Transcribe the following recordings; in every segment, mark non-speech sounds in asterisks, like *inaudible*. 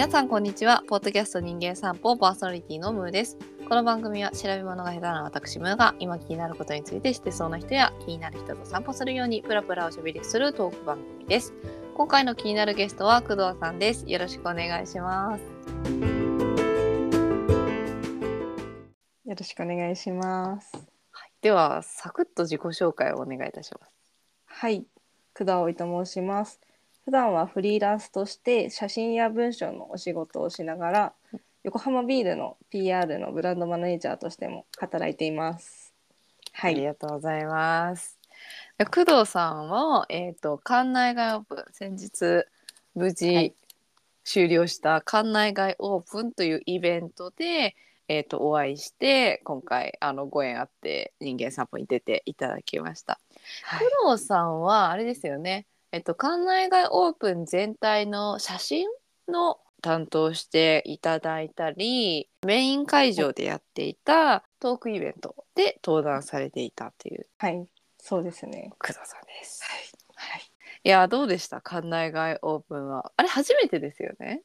皆さんこんにちは。ポッドキャスト人間散歩パーソナリティのムーです。この番組は調べ物が下手な私ムーが今気になることについて知ってそうな人や気になる人と散歩するようにプラプラおしゃべりするトーク番組です。今回の気になるゲストは工藤さんです。よろしくお願いします。よろしくお願いします。ではサクッと自己紹介をお願いいたします。はい、工藤葵と申します。普段はフリーランスとして写真や文章のお仕事をしながら、横浜ビールの PR のブランドマネージャーとしても働いています。はい、ありがとうございます。で工藤さんは、えっ、と、館内外オープン、先日、無は事い終了した館内外オープンというイベントで、えっ、と、お会いして、今回、あの、ご縁あって、人間散歩に出ていただきました。はい工藤さんは、あれですよね、えっ、と、館内外オープン全体の写真の担当していただいたりメイン会場でやっていたトークイベントで登壇されていたっていう。はい、そうですね。工藤さんです。はい、い。やどうでした？館内外オープンは。あれ初めてですよね？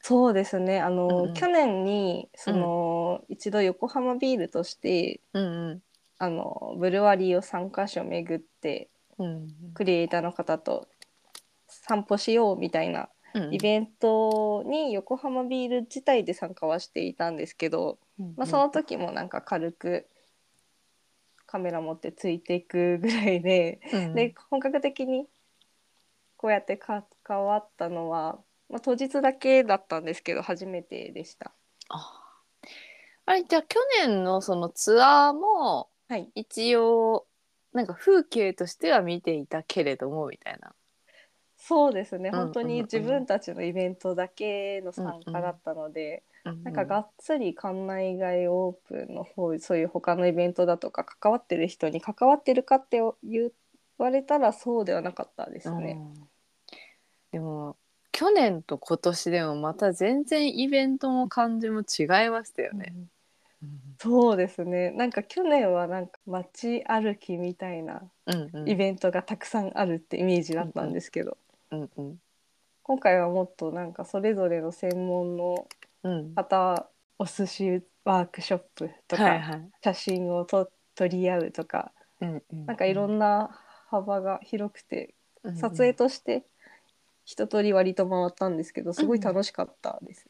そうですね。あの、うんうん。去年にその、一度横浜ビールとしてうんあのブルワリーを3カ所巡ってうんうんクリエイターの方と散歩しようみたいなうん。イベントに横浜ビール自体で参加はしていたんですけど、まあ、その時もなんか軽くカメラ持ってついていくぐらいで,、うん。で本格的にこうやって関わったのは、まあ、当日だけだったんですけど初めてでした。ああれじゃあ去年のそのツアーもはい、一応なんか風景としては見ていたけれどもみたいな。そうですねうん本当に自分たちのイベントだけの参加だったので、なんかがっつり館内外オープンの方そういう他のイベントだとか関わってる人に関わってるかって言われたらそうではなかったですね。うんでも去年と今年でもまた全然イベントも感じも違いましたよね。うんそうですね。なんか去年はなんか街歩きみたいなうんうん。イベントがたくさんあるってイメージだったんですけど、うんうん。今回はもっとなんかそれぞれの専門のうん。方お寿司ワークショップとか、はいはい。写真をと取り合うとかうんうん。なんかいろんな幅が広くて、うんうん。撮影として一通り割と回ったんですけどすごい楽しかったです。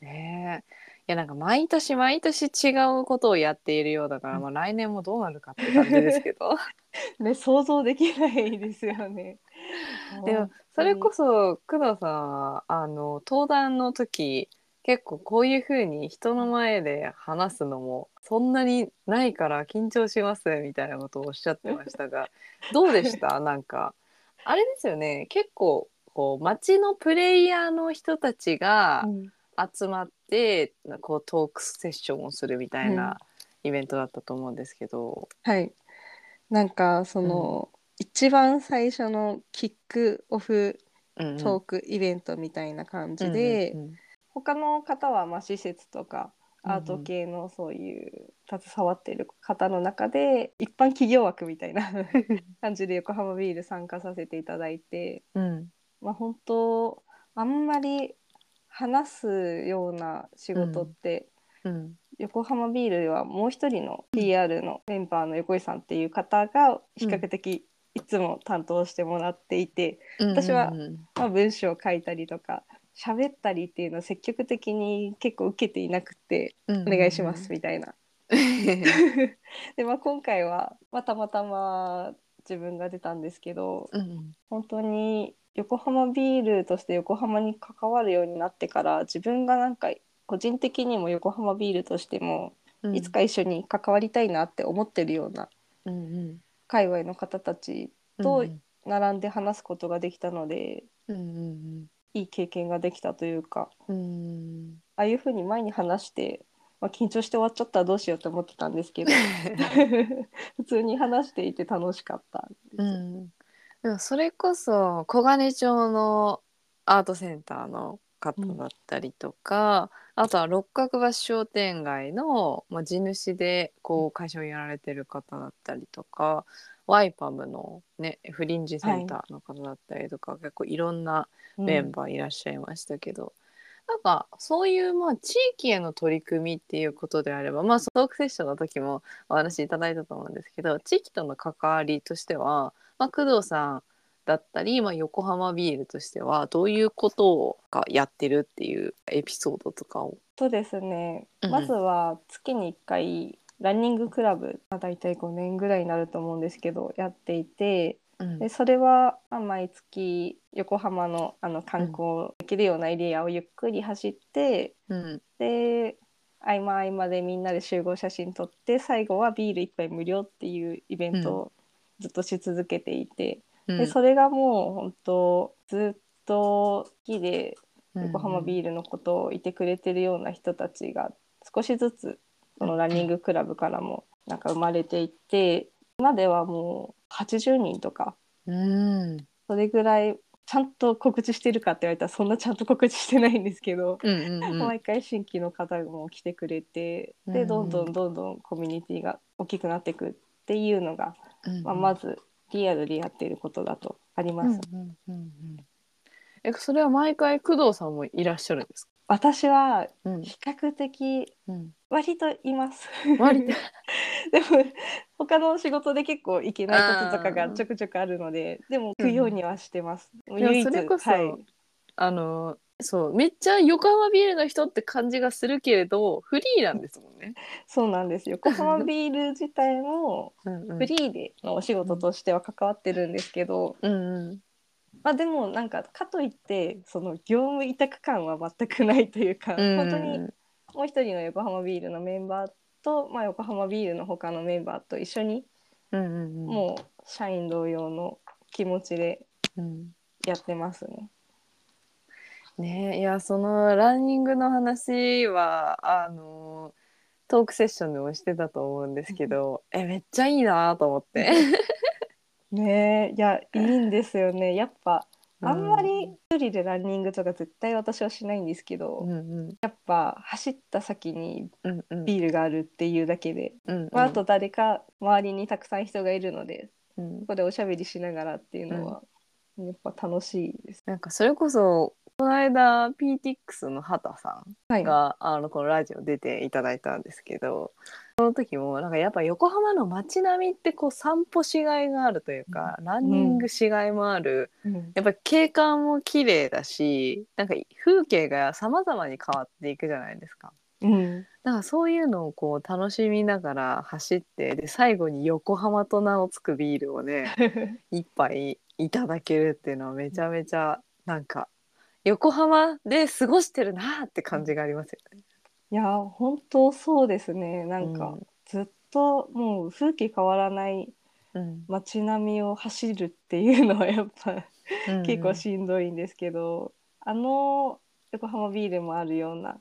ねえ。いやなんか毎年毎年違うことをやっているようだから、まあ、来年もどうなるかって感じですけど。*laughs* ね想像できないですよね。*laughs* でもそれこそ工藤さんはあの登壇の時結構こういうふうに人の前で話すのもそんなにないから緊張しますみたいなことをおっしゃってましたが *laughs* どうでした？なんかあれですよね結構こう街のプレイヤーの人たちがうん。集まってこうトークセッションをするみたいなイベントだったと思うんですけど。はい。なんかその、一番最初のキックオフうんうん。トークイベントみたいな感じで、うんうん他の方はまあ施設とかうんうん。アート系のそういう携わっている方の中で一般企業枠みたいな感じで横浜ビール参加させていただいて、うん。まあ、本当あんまり話すような仕事って、うん。横浜ビールではもう一人の PR のメンバーの横井さんっていう方が比較的いつも担当してもらっていて、私はうんうん。まあ、文章を書いたりとか喋ったりっていうのを積極的に結構受けていなくてうん。お願いしますみたいな。*laughs* で、まあ、今回は、まあ、たまたま自分が出たんですけどうん。本当に横浜ビールとして横浜に関わるようになってから自分がなんか個人的にも横浜ビールとしてもうん。いつか一緒に関わりたいなって思ってるようなうんうん。界隈の方たちと並んで話すことができたのでうんうんいい経験ができたというかうんうん。ああいうふうに前に話して、まあ、緊張して終わっちゃったらどうしようと思ってたんですけど *laughs* 普通に話していて楽しかったです。うんでもそれこそ小金町のアートセンターの方だったりとか、あとは六角橋商店街の、まあ、地主でこう会社をやられてる方だったりとか、ワイパムのねフリンジセンターの方だったりとか、結構いろんなメンバーいらっしゃいましたけど、なんかそういうまあ地域への取り組みっていうことであればまあトークセッションの時もお話いただいたと思うんですけど地域との関わりとしては、まあ、工藤さんだったり、まあ、横浜ビールとしてはどういうことをやってるっていうエピソードとかを。そうですね、まずは月に1回ランニングクラブだいたい5年ぐらいになると思うんですけどやっていてでそれは毎月横浜のあの観光できるようなエリアをゆっくり走って、うん、で合間合間でみんなで集合写真撮って最後はビール1杯無料っていうイベントをずっとし続けていて、うん、でそれがもう本当ずっと好きで横浜ビールのことをいてくれてるような人たちが少しずつそのランニングクラブからもなんか生まれていって今ではもう80人とか、うん、それぐらいちゃんと告知してるかって言われたらそんなちゃんと告知してないんですけど、うんうんうん、毎回新規の方も来てくれてでどんどんどんどんコミュニティが大きくなっていくっていうのが、うんうん、まあ、まずリアルでやっていることだとあります。うんうんうんうん、えそれは毎回工藤さんもいらっしゃるんですか？私は比較的割といます。割と。*laughs* でも他の仕事で結構行けないこととかがちょくちょくあるのででも行くようにはしてます。うん、唯一それこそ、はい、あのそうめっちゃ横浜ビールの人って感じがするけれどフリーなんですもんね。そうなんです。横浜ビール自体も *laughs* フリーでのお仕事としては関わってるんですけど、うんうん、まあでもなんかかといってその業務委託感は全くないというか、うん、本当にもう一人の横浜ビールのメンバーと、まあ、横浜ビールの他のメンバーと一緒に、うんうんうん、もう社員同様の気持ちでやってますね。うん、ね。いやそのランニングの話はあのトークセッションでもしてたと思うんですけど、えめっちゃいいなと思って。*laughs* ねいやいいんですよね。やっぱあんまり一人でランニングとか絶対私はしないんですけど、うんうん、やっぱ走った先にビールがあるっていうだけで、うんうん、まあ、あと誰か周りにたくさん人がいるので、うん、ここでおしゃべりしながらっていうのは、やっぱ楽しいです。なんかそれこそこの間 PTX の畑さんが、はい、あのこのラジオ出ていただいたんですけどその時もなんかやっぱ横浜の街並みってこう散歩しがいがあるというか、うん、ランニングしがいもある、うん、やっぱり景観も綺麗だしなんか風景が様々に変わっていくじゃないですか。うん、だからそういうのをこう楽しみながら走ってで最後に横浜と名を付くビールをね *laughs* 一杯いただけるっていうのはめちゃめちゃなんか横浜で過ごしてるなって感じがありますよね。いや本当そうですね。なんか、ずっともう風景変わらない街並みを走るっていうのはやっぱ、うん、結構しんどいんですけどあの横浜ビールもあるような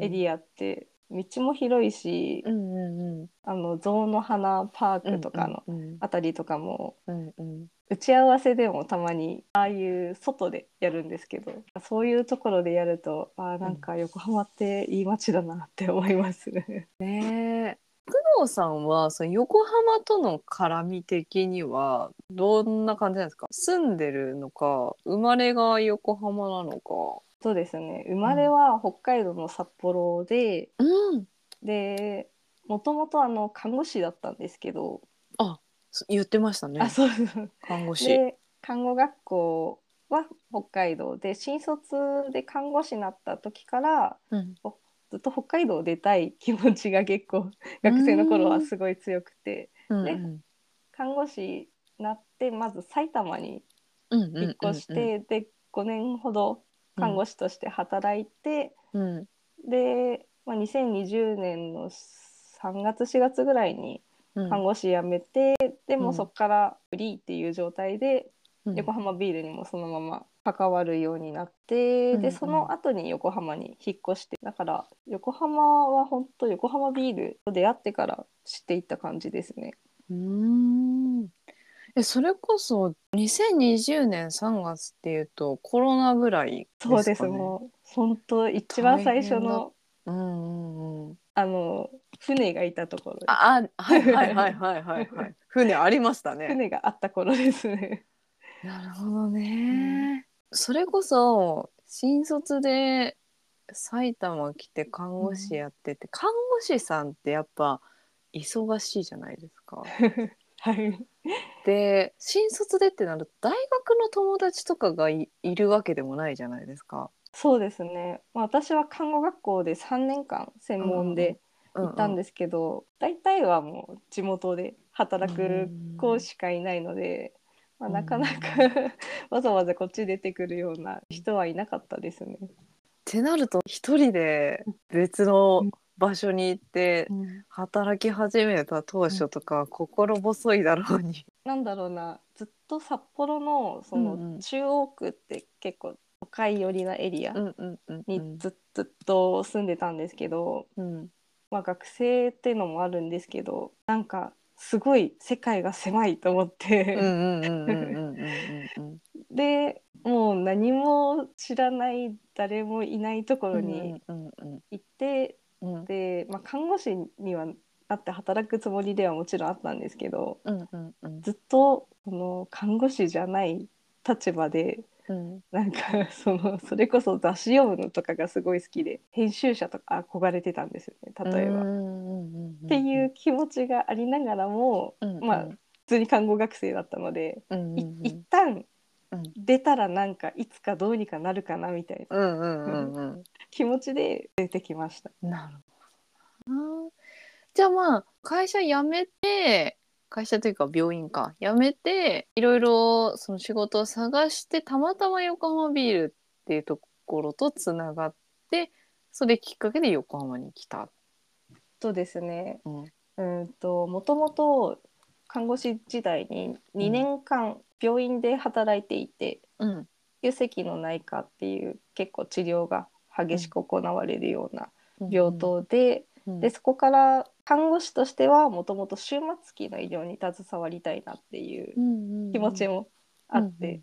エリアって、道も広いし、うんうんうん、あの象の花パークとかのあたりとかも、うんうん、打ち合わせでもたまにああいう外でやるんですけどそういうところでやるとあなんか横浜っていい街だなって思います。*laughs* ね工藤さんはその横浜との絡み的にはどんな感じなんですか？住んでるのか生まれが横浜なのか。そうですね。生まれは北海道の札幌で、うん、でもともとあの看護師だったんですけどあ言ってましたね。あそう看護師。で看護学校は北海道で新卒で看護師になった時から、うん、ずっと北海道出たい気持ちが結構 *laughs* 学生の頃はすごい強くて、で看護師になってまず埼玉に引っ越して、で5年ほど看護師として働いて、うん、で、まあ、2020年の3月4月ぐらいに看護師辞めて、うん、でもそこからフリーっていう状態で、横浜ビールにもそのまま関わるようになって、うん、でその後に横浜に引っ越してだから横浜は本当横浜ビールと出会ってから知っていった感じですね。うん。えそれこそ2020年3月っていうとコロナぐらいですか、ね、そうです。もう本当一番最初のうんうんうん、あの船がいたところああはいはいはいはいはい。はい *laughs* 船ありましたね。船があった頃ですね。なるほどね、うん、それこそ新卒で埼玉来て看護師やってて、看護師さんってやっぱ忙しいじゃないですか。*laughs* はい。で新卒でってなると大学の友達とかがいいるわけでもないじゃないですか。そうですね。まあ、私は看護学校で3年間専門でうん行ったんですけど、大体はもう地元で働く子しかいないので、まあ、なかなか *laughs* わざわざこっち出てくるような人はいなかったですね。ってなると一人で別の場所に行って働き始めた当初とか心細いだろうに。なんだろうなずっと札幌のそうんうんの中央区って結構都会寄りなエリアにんずずっと住んでたんですけど、うん。まあ、学生っていうのもあるんですけどなんかすごい世界が狭いと思っうんて、でもう何も知らない誰もいないところに行って、うんで、まあ、看護師にはなって働くつもりではもちろんあったんですけどずっとその看護師じゃない立場でうんなんか *laughs* そのそれこそ雑誌読むのとかがすごい好きで編集者とか憧れてたんですよね例えば。っていう気持ちがありながらも、まあ普通に看護学生だったので、い一旦うん出たらなんかいつかどうにかなるかなみたいなうんうんうんうん気持ちで出てきました。なるほどな。じゃあまあ会社辞めて会社というか病院か。辞めていろいろその仕事を探してたまたま横浜ビールっていうところとつながってそれきっかけで横浜に来た。とですね。うん。うんともともと看護師時代に2年間病院で働いていて、うん。急性の内科っていう結構治療が激しく行われるような病棟で,、うん。でそこから看護師としてはもともと終末期の医療に携わりたいなっていう気持ちもあって、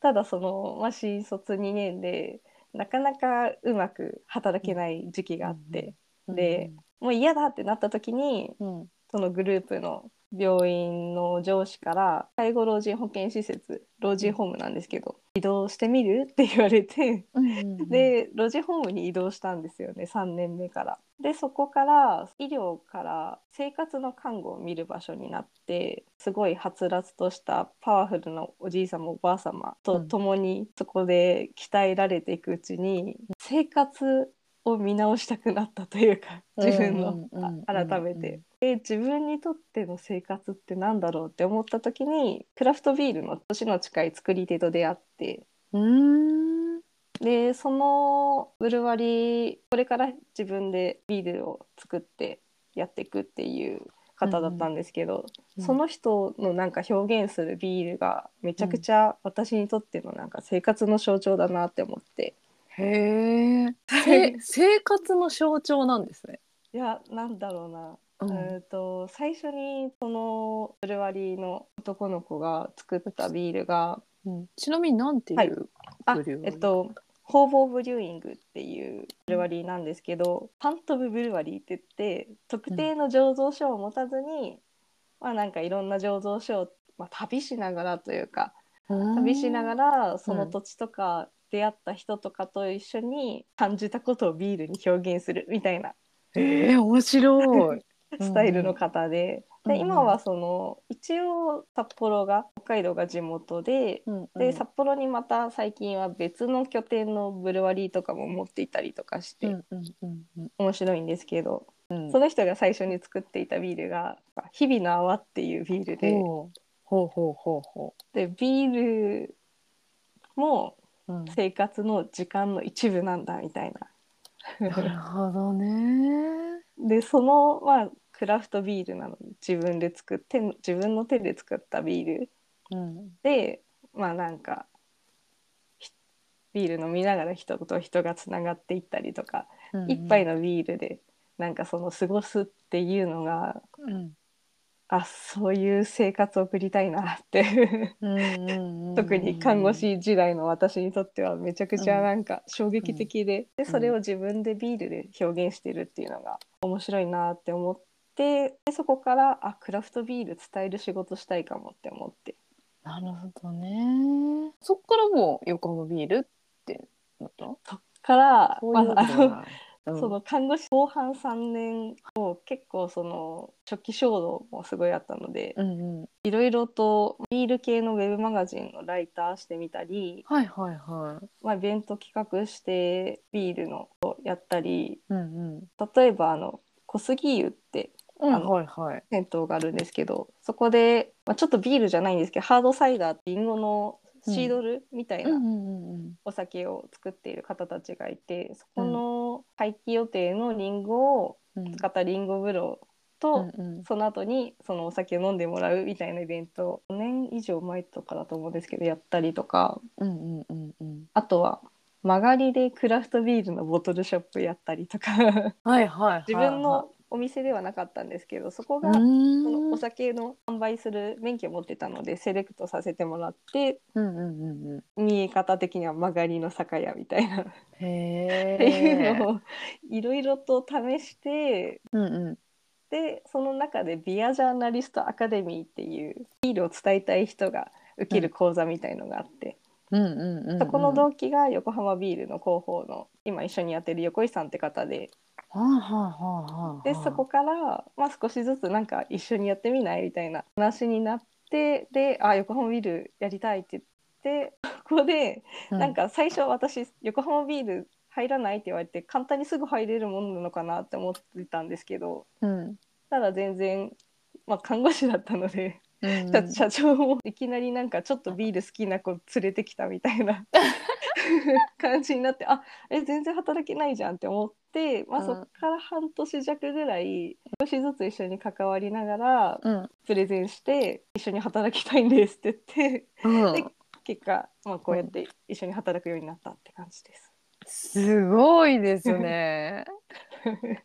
ただその、まあ、新卒2年でなかなかうまく働けない時期があって、うんでもう嫌だってなった時にうん。そのグループの病院の上司から介護老人保健施設老人ホームなんですけど、移動してみるって言われてうんうんで老人ホームに移動したんですよね3年目から。でそこから医療から生活の看護を見る場所になってすごいはつらつとしたパワフルなおじい様おばあ様と共にそこで鍛えられていくうちに生活を見直したくなったというか自分のうんうん改めて。で自分にとっての生活ってなんだろうって思った時にクラフトビールの年の近い作り手と出会ってうん。でそのブルワリーこれから自分でビールを作ってやっていくっていう方だったんですけど、うんその人のなんか表現するビールがめちゃくちゃ私にとってのなんか生活の象徴だなって思って。へえ *laughs* せ生活の象徴なんですね。いやなんだろうなうえー、と最初にそのブルワリーの男の子が作ったビールがうん。ちなみになんていうあブリュワリーえっとホーボーブリューイングっていうブルワリーなんですけど、パントブブルワリーって言って特定の醸造所を持たずに、まあなんかいろんな醸造所を、まあ、旅しながらというか旅しながらその土地とか出会った人とかと一緒に感じたことをビールに表現するみたいな。えー、面白い。スタイルの方で,、うんうん。で今はその一応札幌が北海道が地元で、うんで札幌にまた最近は別の拠点のブルワリーとかも持っていたりとかして、うんうんうんうん。面白いんですけど、うん。その人が最初に作っていたビールが「日々の泡」っていうビールで。ほう。ほうほうほうほでビールもう。うん。生活の時間の一部なんだみたいな。なるほどね。でそのまあクラフトビールなのに自分で作って自分の手で作ったビール。うん。でまあなんかひビール飲みながら人と人がつながっていったりとか、うん一杯のビールでなんかその過ごすっていうのがうん。あそういう生活を送りたいなって。うんうんうん *laughs* 特に看護師時代の私にとってはめちゃくちゃなんか衝撃的で,、でそれを自分でビールで表現してるっていうのが面白いなって思ってでそこからあクラフトビール伝える仕事したいかもって思って。なるほどね。そっからもう横浜ビールってなった。そっからそういうことじゃないうん。その看護師後半3年を結構その初期衝動もすごいあったのでうんうん。いろいろとビール系のウェブマガジンのライターしてみたり、はいはいはい。まあ、イベント企画してビールのをやったりうんうん。例えばあの小杉湯ってうんはいはい。銭湯があるんですけどそこで、まあ、ちょっとビールじゃないんですけどハードサイダーリンゴのシードルみたいなうん。うんうんお酒を作っている方たちがいてそこの廃棄予定のリンゴをうん。使ったリンゴ風呂うと、んうん。その後にそのお酒を飲んでもらうみたいなイベント。を5年以上前とかだと思うんですけどやったりとか。うんうんうんうん。あとは曲がりでクラフトビールのボトルショップやったりとか。はいはいはい。自分のお店ではなかったんですけどそこがうそのんお酒の販売する免許を持ってたのでセレクトさせてもらってうんうんうんうん。見え方的には曲がりの酒屋みたいな。っへていうえのをいろいろと試してうんうん。でその中でビアジャーナリストアカデミーっていうビールを伝えたい人が受ける講座みたいのがあって、うんうんうんうん。そこの同期が横浜ビールの広報の今一緒にやってる横井さんって方ではあはあはあはあでそこから、まあ、少しずつなんか一緒にやってみないみたいな話になってであ横浜ビールやりたいって言ってここでうなんか最初私横浜ビール入らないって言われて簡単にすぐ入れるものなのかなって思ってたんですけどうん。ただ全然、まあ、看護師だったので、うん。社社長もいきなりなんかちょっとビール好きな子連れてきたみたいな *laughs* 感じになってあえ全然働けないじゃんって思って、まあ、うん。そこから半年弱ぐらい少しずつ一緒に関わりながらうん。プレゼンして一緒に働きたいんですって言ってうん。で結果、まあ、こうやって一緒に働くようになったって感じです。すごいですね。*laughs*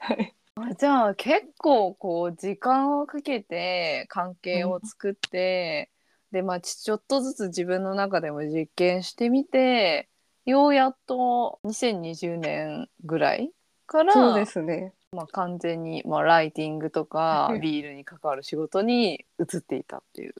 はい。あじゃあ結構こう時間をかけて関係を作って、でまあちちょっとずつ自分の中でも実験してみてようやっと2020年ぐらいからそうですねまあ、完全に、まあ、ライティングとか *laughs* ビールに関わる仕事に移っていたっていう。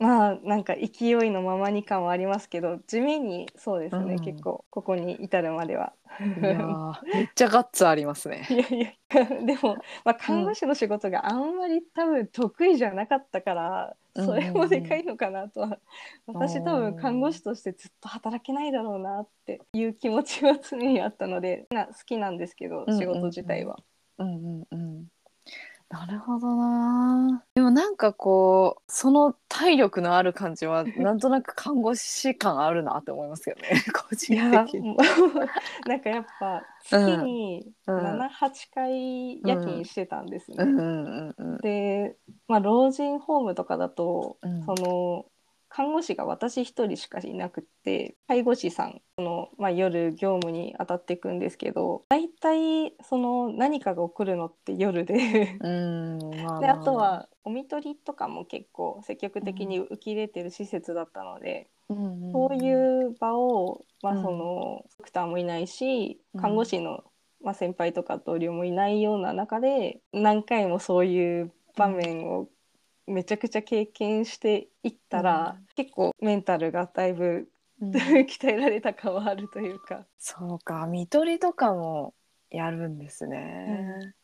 まあなんか勢いのままに感はありますけど地味にそうですね、うん結構ここに至るまでは。いやーめっちゃガッツありますね。*laughs* いやいや *laughs* でも、まあ、看護師の仕事があんまり多分得意じゃなかったから、うんそれもでかいのかなとは、私多うん分看護師としてずっと働けないだろうなっていう気持ちは常にあったのでな好きなんですけどうんうん仕事自体は。うんうんうん。なるほどな。でもなんかこうその体力のある感じはなんとなく看護師感あるなって思いますけどね。*laughs* 個い人や的に。なんかやっぱ月にうん。78回夜勤してたんですね。で、まあ、老人ホームとかだと、うん。その看護師が私一人しかいなくって介護士さんその、まあ、夜業務に当たっていくんですけど大体その何かが起こるのって夜で。うん。まであと、はお見取りとかも結構積極的に受け入れてる施設だったので、うん。そういう場を、まあ、うん。そのドクターもいないしうん。看護師の、まあ、先輩とか同僚もいないような中で何回もそういう場面をめちゃくちゃ経験していったら、結構メンタルがだいぶうん。*laughs* 鍛えられた感はあるというか。そうか見取りとかもやるんですね。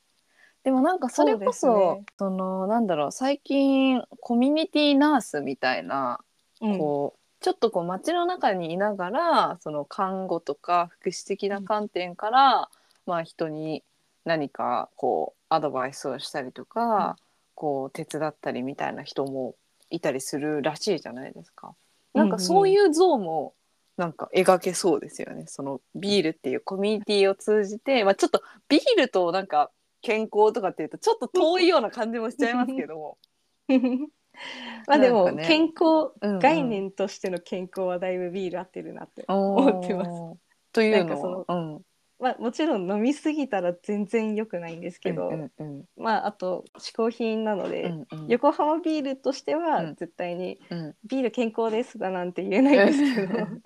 でもなんかそれこそそね。そのなんだろう最近コミュニティナースみたいなうん。こうちょっとこう街の中にいながらその看護とか福祉的な観点から、まあ人に何かこうアドバイスをしたりとか、こう手伝ったりみたいな人もいたりするらしいじゃないですか。なんかそういう像もなんか描けそうですよね。そのビールっていうコミュニティを通じて、まあ、ちょっとビールとなんか健康とかっていうとちょっと遠いような感じもしちゃいますけど。*laughs* まあでも、健康、うんうん概念としての健康はだいぶビール合ってるなって思思ってます。というのは、うん、まあもちろん飲みすぎたら全然良くないんですけど、うんうんまああと嗜好品なので、うんうん。横浜ビールとしてはうん。絶対にうん。ビール健康ですだなんて言えないんですけど、うん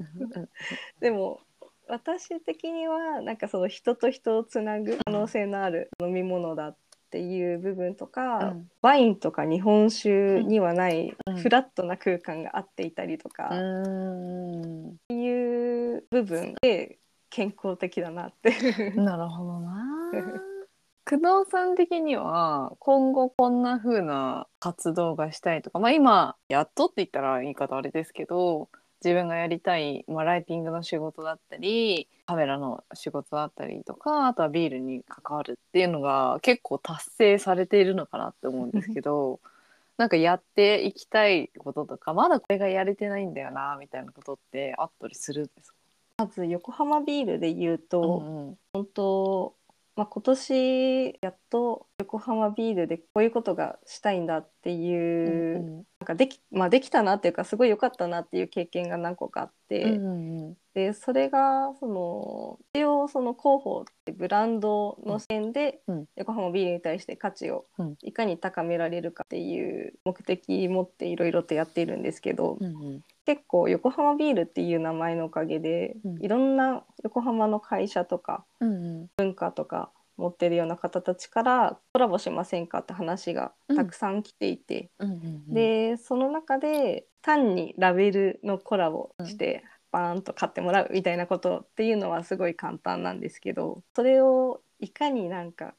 *laughs* でも私的にはなんかその人と人をつなぐ可能性のある飲み物だっていう部分とか、うん。ワインとか日本酒にはないうん。フラットな空間があっていたりとか、うん。いう部分で健康的だなってなるほどな。*laughs* 工藤さん的には今後こんな風な活動がしたいとか、まあ、今やっとって言ったら言い方あれですけど自分がやりたい、まあ、ライティングの仕事だったりカメラの仕事だったりとかあとはビールに関わるっていうのが結構達成されているのかなって思うんですけど *laughs* なんかやっていきたいこととかまだこれがやれてないんだよなみたいなことってあったりするんですか？まず横浜ビールで言うと、うんうん。本当、まあ、今年やっと横浜ビールでこういうことがしたいんだっていう、うんなんかでき,、まあ、できたなっていうかすごい良かったなっていう経験が何個かあって、うんうんでそれがその一応その広報ってブランドの視点でうん。横浜ビールに対して価値をうん。いかに高められるかっていう目的持っていろいろとやっているんですけど、うんうん結構横浜ビールっていう名前のおかげで、うん。いろんな横浜の会社とかうんうん。文化とか持ってるような方たちからコラボしませんかって話がたくさん来ていて、うんうんでその中で単にラベルのコラボして、バーンと買ってもらうみたいなことっていうのはすごい簡単なんですけどそれをいかになんか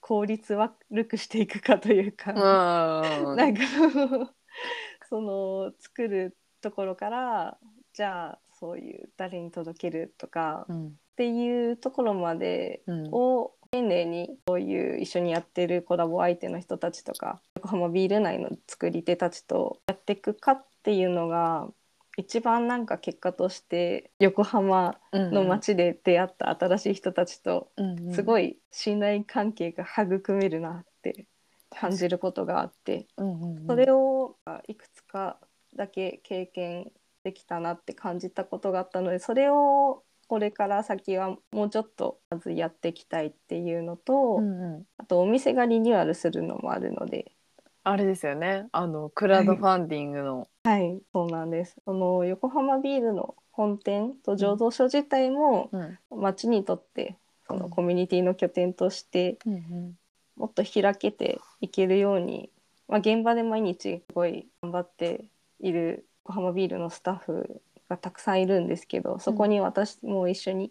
効率悪くしていくかというか、うん。なんかその作るところからじゃあそういう誰に届けるとかうん。っていうところまでうん。を丁寧にそういう一緒にやってるコラボ相手の人たちとか横浜ビール内の作り手たちとやっていくかっていうのが一番なんか結果として横浜の街で出会った新しい人たちとすごい、い信頼関係が育めるなって感じることがあってそれをいくつかだけ経験できたなって感じたことがあったのでそれをこれから先はもうちょっとまずやっていきたいっていうのと、うんうん。あとお店がリニューアルするのもあるので。あれですよね。あのクラウドファンディングの、はいそうなんです。その横浜ビールの本店と醸造所自体もうん。町にとってそのうん。コミュニティの拠点としてうんうん。もっと開けていけるように、まあ、現場で毎日すごい頑張っている横浜ビールのスタッフがたくさんいるんですけどそこに私も一緒に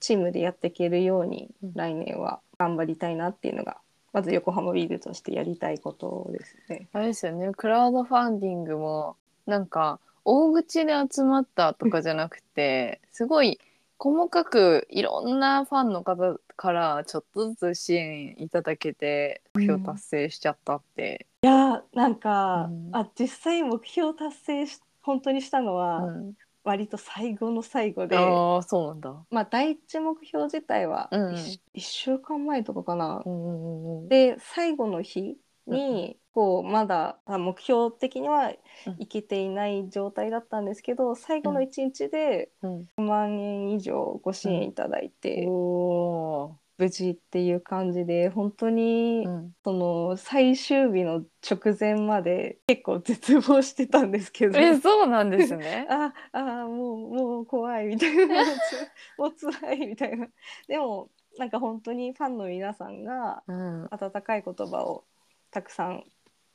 チームでやっていけるようにうん。来年は頑張りたいなっていうのがまず横浜ビールとしてやりたいことですね。あれですよね。クラウドファンディングもなんか大口で集まったとかじゃなくてすごい細かくいろんなファンの方からちょっとずつ支援いただけて目標達成しちゃったって、いやーなんか、うん。あ実際目標達成し本当にしたのうはん。割と最後の最後で、ああそうなんだ。まあ第一目標自体はうん。1, 週間前とかかな、うんうんうんうん。で最後の日に、こうまだあ目標的にはうん。いけていない状態だったんですけど最後の1日でうん。1万円以上ご支援いただいて、お無事っていう感じで本当に、その最終日の直前まで結構絶望してたんですけど。えそうなんですね。*laughs* ああもうもう怖いみたいな。*laughs* もうつもう辛いみたいな。でもなんか本当にファンの皆さんがうん。温かい言葉をたくさん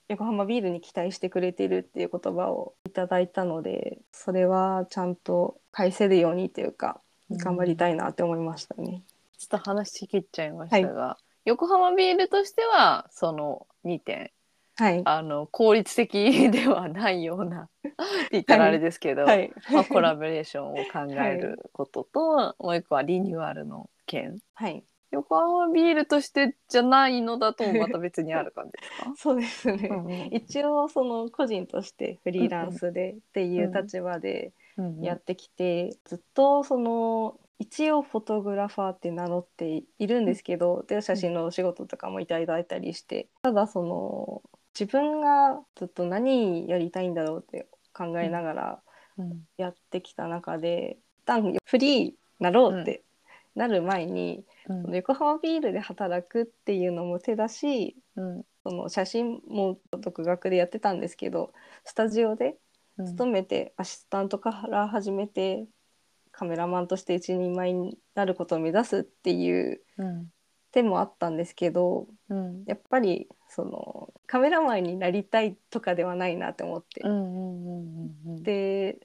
横浜ビールに期待してくれてるっていう言葉をいただいたのでそれはちゃんと返せるようにっていうか頑張りたいなって思いましたね。ちょっと話し切っちゃいましたが、横浜ビールとしてはその2点はい、あの効率的ではないような *laughs* って言ったらあれですけど、はい。まあ、コラボレーションを考えることと、もう一個はリニューアルの件。はい、横浜ビールとしてじゃないのだとまた別にある感じですか？*laughs* そうですね。うんうん。一応その個人としてフリーランスでっていう立場でうんうん。やってきて、ずっとその一応フォトグラファーって名乗っているんですけど、で写真のお仕事とかもいただいたりしてただその自分がずっと何やりたいんだろうって考えながらうん。やってきた中で、一旦フリーなろうってなる前に、うん。横浜ビールで働くっていうのも手だしうん。その写真も独学でやってたんですけどスタジオでうん。勤めてアシスタントから始めてカメラマンとして一人前になることを目指すっていううん。手もあったんですけどうん。やっぱりそのカメラマンになりたいとかではないなって思って、うんうんうんうん。で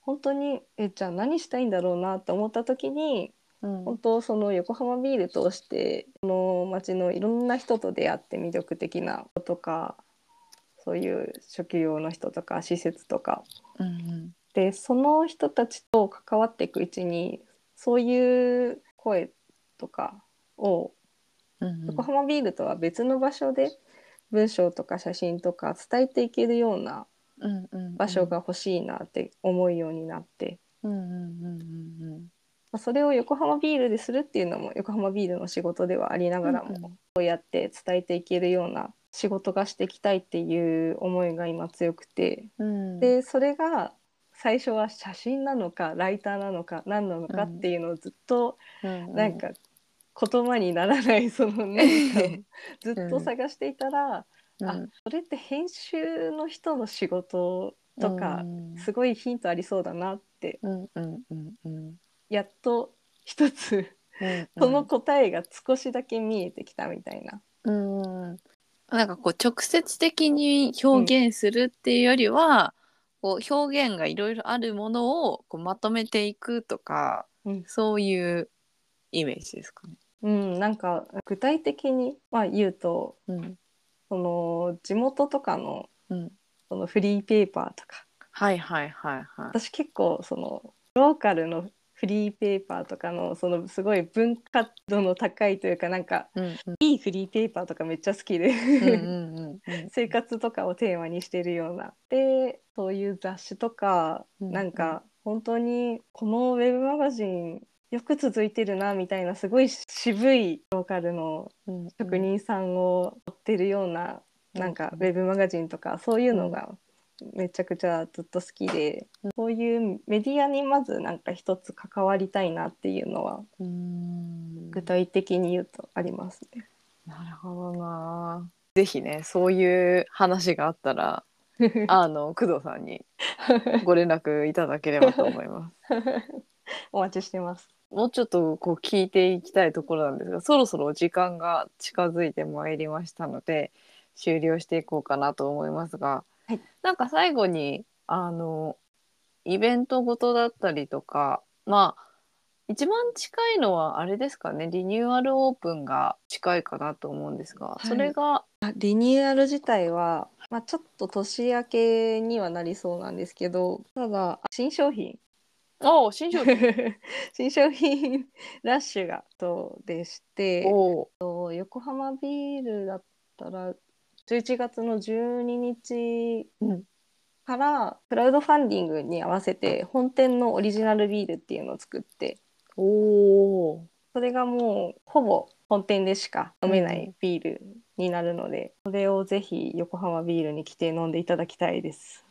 本当にえじゃあ何したいんだろうなって思った時にうん。本当その横浜ビール通してこの町のいろんな人と出会って魅力的なこととかそういう職業の人とか施設とか。うんでその人たちと関わっていくうちにそういう声とかをうん横浜ビールとは別の場所で文章とか写真とか伝えていけるようなうんうん場所が欲しいなって思うようになって、うんうんうんまあそれを横浜ビールでするっていうのも横浜ビールの仕事ではありながらも、うんうん。こうやって伝えていけるような仕事がしていきたいっていう思いが今強くて。うん。でそれが最初は写真なのかライターなのか何なのかっていうのをずっとうん。なんか言葉にならないその何かをずっと探していたら、うん。あそれって編集の人の仕事とかうん。すごいヒントありそうだなってうんうんうんうんやっと一つうんその答えが少しだけ見えてきたみたいな。うんなんかこう直接的に表現するっていうよりは、こう表現がいろいろあるものをこうまとめていくとか、うん。そういうイメージですかね。うん、なんか具体的に、まあ、言うとうん。その地元とかのうん、そのフリーペーパーとか。はいはいはいはい。私結構そのローカルのフリーペーパーとかのそのすごい文化度の高いというかなんかうんうん。いいフリーペーパーとかめっちゃ好きで、うんうんうんうん。*laughs* 生活とかをテーマにしてるような。でそういう雑誌とか、うんなんか本当にこのウェブマガジンよく続いてるなみたいなすごい渋いローカルのうん職人さんを追ってるような、なんかウェブマガジンとかそういうのがめちゃくちゃずっと好きで、そういうメディアにまずなんか一つ関わりたいなっていうのはうん具体的に言うとありますね。なるほどな。ぜひねそういう話があったら *laughs* あの工藤さんにご連絡いただければと思います。*laughs* お待ちしてます。もうちょっとこう聞いていきたいところなんですがそろそろ時間が近づいてまいりましたので終了していこうかなと思いますが、はい。なんか最後にあのイベントごとだったりとかまあ一番近いのはあれですかねリニューアルオープンが近いかなと思うんですが、い。それがあリニューアル自体は、まあ、ちょっと年明けにはなりそうなんですけどただ新商品。お新商品。*laughs* 新商品ラッシュがそうでして横浜ビールだったら11月の12日うん。からクラウドファンディングに合わせて本店のオリジナルビールっていうのを作っておそれがもうほぼ本店でしか飲めないビールになるので、それをぜひ横浜ビールに来て飲んでいただきたいです。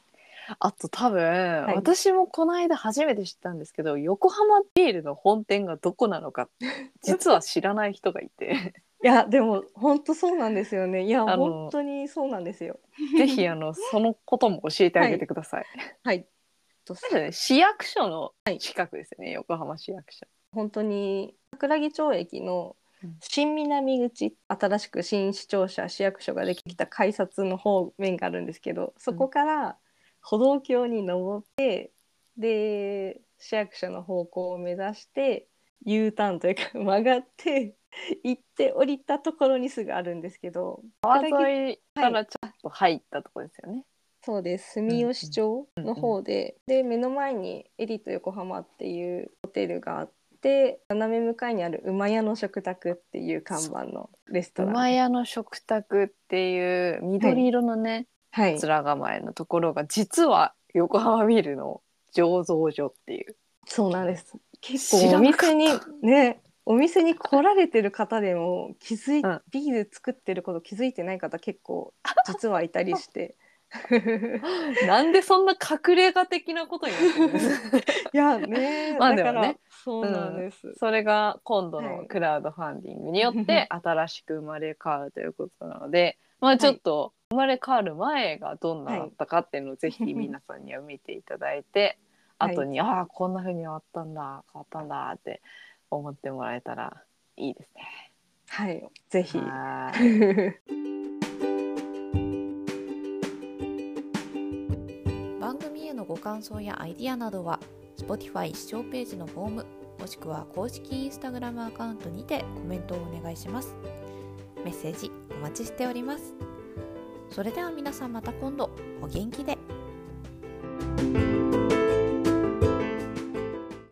あと多分、い。私もこの間初めて知ったんですけど横浜ビールの本店がどこなのか実は知らない人がいていやでも本当そうなんですよね。いやあの本当にそうなんですよ。ぜひあのそのことも教えてあげてください。はい。とそうですね市役所の近くですよね、横浜市役所。本当に桜木町駅のうん新南口新しく新市庁舎市役所ができた改札の方面があるんですけどそこから歩道橋に登ってで市役所の方向を目指して U ターンというか曲がって *laughs* 行って降りたところにすぐあるんですけど川沿いからちょっと入ったところですよね。そうです。住吉町の方で、で目の前にエリート横浜っていうホテルがあって斜め向かいにある馬屋の食卓っていう看板のレストラン。馬屋の食卓っていう緑色のね、はい。面構えのところが実は横浜ビールの醸造所っていう。そうなんです。結知構お店にねお店に来られてる方でも気づい、うん。ビール作ってること気づいてない方結構実はいたりして。*laughs* なんでそんな隠れ家的なことに *laughs* いやね *laughs* まあだから、でもねそうなんです、それが今度はい。のクラウドファンディングによって新しく生まれ変わるということなので、まあちょっと生まれ変わる前がどんなだったかっていうのをぜひ皆さんには見ていただいて、はい。後にああこんな風に変わったんだ変わったんだって思ってもらえたらいいですね。はいぜひ。番組へのごご感想やアイディアなどは Spotify 視聴ページのフォームもしくは公式 Instagram アカウントにてコメントをお願いします。メッセージお待ちしております。それでは皆さんまた今度。お元気で